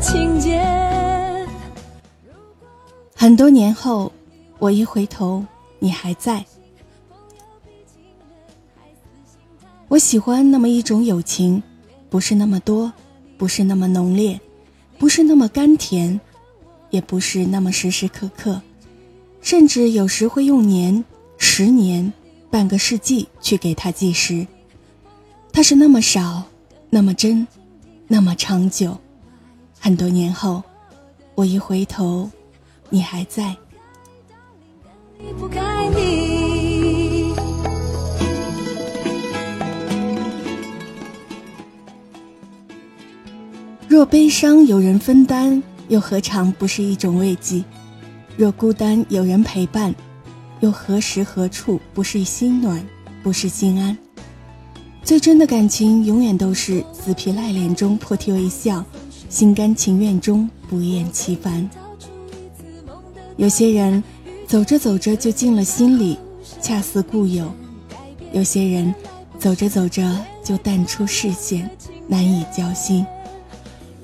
情节。很多年后，我一回头，你还在。我喜欢那么一种友情，不是那么多，不是那么浓烈。不是那么甘甜，也不是那么时时刻刻，甚至有时会用年、十年、半个世纪去给它计时。它是那么少，那么真，那么长久。很多年后，我一回头，你还在。离不开你。若悲伤有人分担，又何尝不是一种慰藉？若孤单有人陪伴，又何时何处不是心暖，不是心安？最真的感情，永远都是死皮赖脸中破涕为笑，心甘情愿中不厌其烦。有些人走着走着就进了心里，恰似故友；有些人走着走着就淡出视线，难以交心。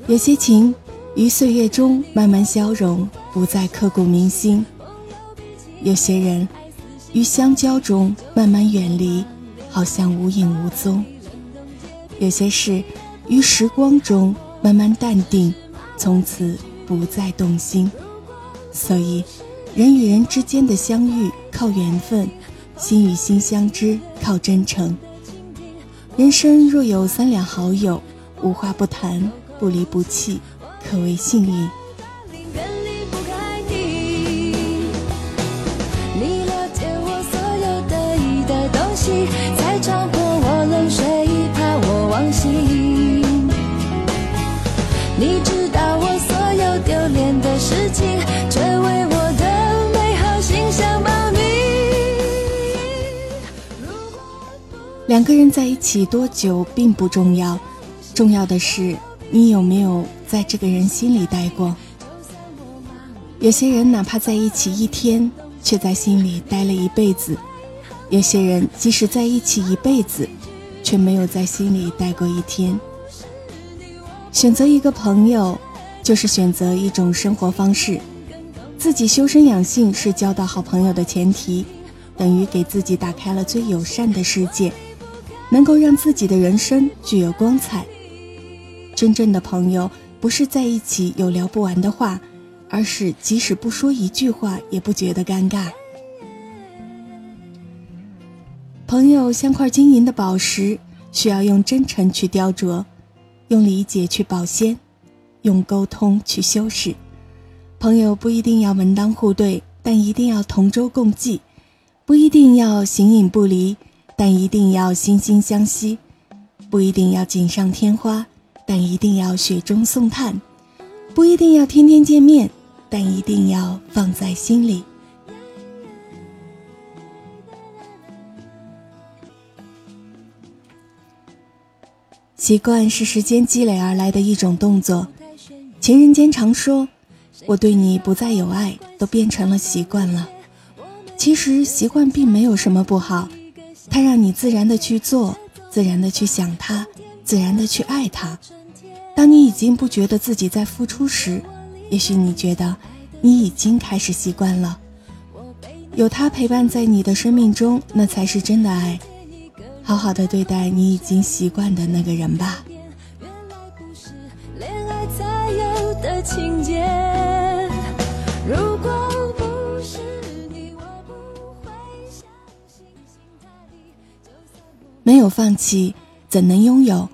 有些情，于岁月中慢慢消融，不再刻骨铭心；有些人，于相交中慢慢远离，好像无影无踪；有些事，于时光中慢慢淡定，从此不再动心。所以，人与人之间的相遇靠缘分，心与心相知靠真诚。人生若有三两好友，无话不谈。不离不弃，可谓幸运。你知道我所有丢脸的事情，却为我的美好形象保密。两个人在一起多久并不重要，重要的是。你有没有在这个人心里待过？有些人哪怕在一起一天，却在心里待了一辈子；有些人即使在一起一辈子，却没有在心里待过一天。选择一个朋友，就是选择一种生活方式。自己修身养性是交到好朋友的前提，等于给自己打开了最友善的世界，能够让自己的人生具有光彩。真正的朋友不是在一起有聊不完的话，而是即使不说一句话也不觉得尴尬。朋友像块晶莹的宝石，需要用真诚去雕琢，用理解去保鲜，用沟通去修饰。朋友不一定要门当户对，但一定要同舟共济；不一定要形影不离，但一定要惺惺相惜；不一定要锦上添花。但一定要雪中送炭，不一定要天天见面，但一定要放在心里。习惯是时间积累而来的一种动作。情人间常说：“我对你不再有爱，都变成了习惯了。”其实习惯并没有什么不好，它让你自然的去做，自然的去想它，自然的去爱它。当你已经不觉得自己在付出时，也许你觉得你已经开始习惯了。有他陪伴在你的生命中，那才是真的爱。好好的对待你已经习惯的那个人吧。没有放弃，怎能拥有？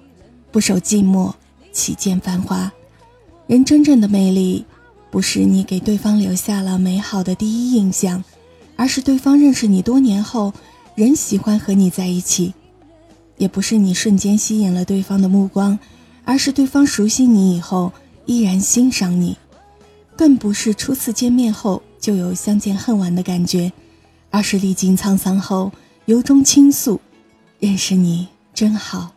不守寂寞。岂见繁华？人真正的魅力，不是你给对方留下了美好的第一印象，而是对方认识你多年后，仍喜欢和你在一起。也不是你瞬间吸引了对方的目光，而是对方熟悉你以后依然欣赏你，更不是初次见面后就有相见恨晚的感觉，而是历经沧桑后由衷倾诉：“认识你真好。”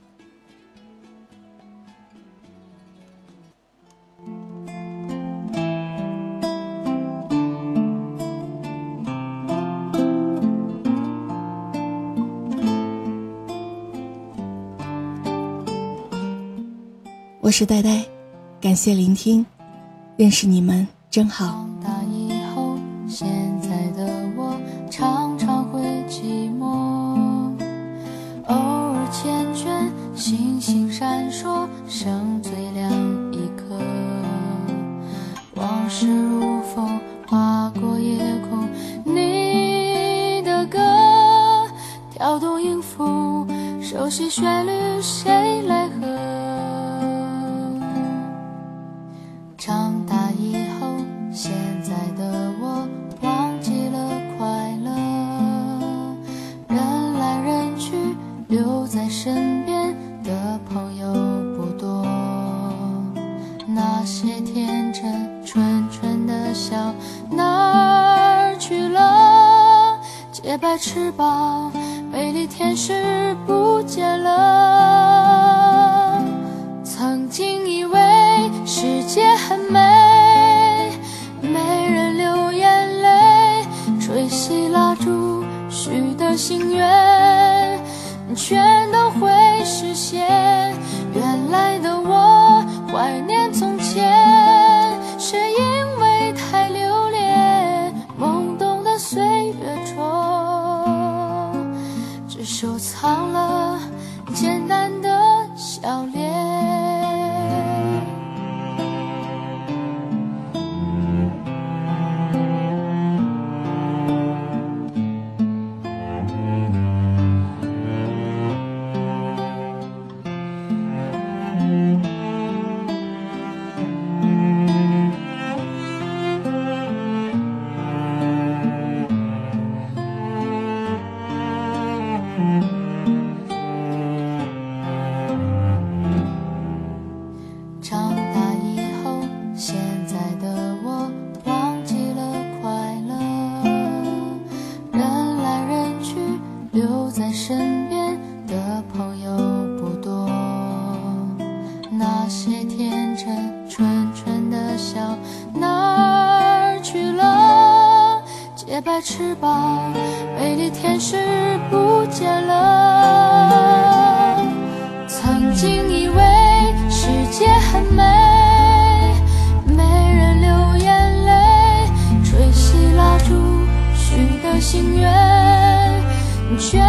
我是呆呆，感谢聆听，认识你们真好。长大以后，现在的我常常会寂寞，偶尔缱绻，星星闪烁，剩最亮一颗。往事如风，划过夜空，你的歌跳动音符，熟悉旋律，谁来和？些天真纯纯的笑，哪儿去了洁白翅膀，美丽天使不见了。曾经以为世界很美，没人流眼泪，吹熄蜡烛许的心愿，全白翅膀，美丽天使不见了。曾经以为世界很美，没人流眼泪，吹熄蜡烛许的心愿，却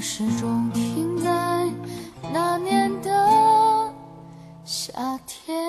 始终停在那年的夏天。